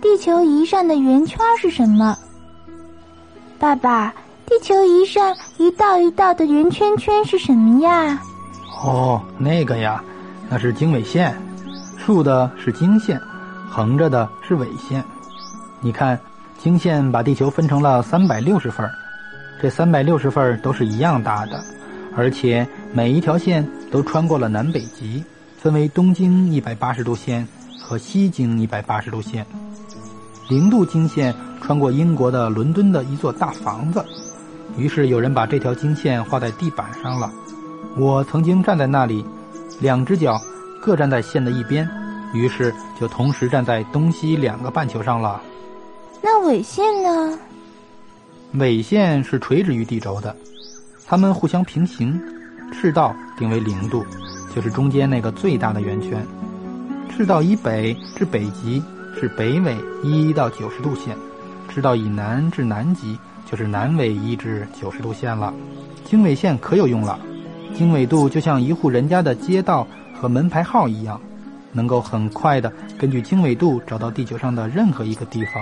地球仪上的圆圈是什么？爸爸，地球仪上一道一道的圆圈圈是什么呀？哦，那个呀，那是经纬线，竖的是经线，横着的是纬线。你看，经线把地球分成了三百六十份这三百六十份都是一样大的，而且每一条线都穿过了南北极，分为东经一百八十度线和西经一百八十度线。零度经线穿过英国的伦敦的一座大房子，于是有人把这条经线画在地板上了。我曾经站在那里，两只脚各站在线的一边，于是就同时站在东西两个半球上了。那纬线呢？纬线是垂直于地轴的，它们互相平行，赤道定为零度，就是中间那个最大的圆圈。赤道以北至北极是北纬一到九十度线，赤道以南至南极就是南纬一至九十度线了。经纬线可有用了，经纬度就像一户人家的街道和门牌号一样，能够很快的根据经纬度找到地球上的任何一个地方。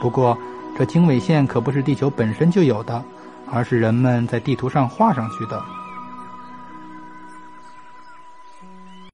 不过。这经纬线可不是地球本身就有的，而是人们在地图上画上去的。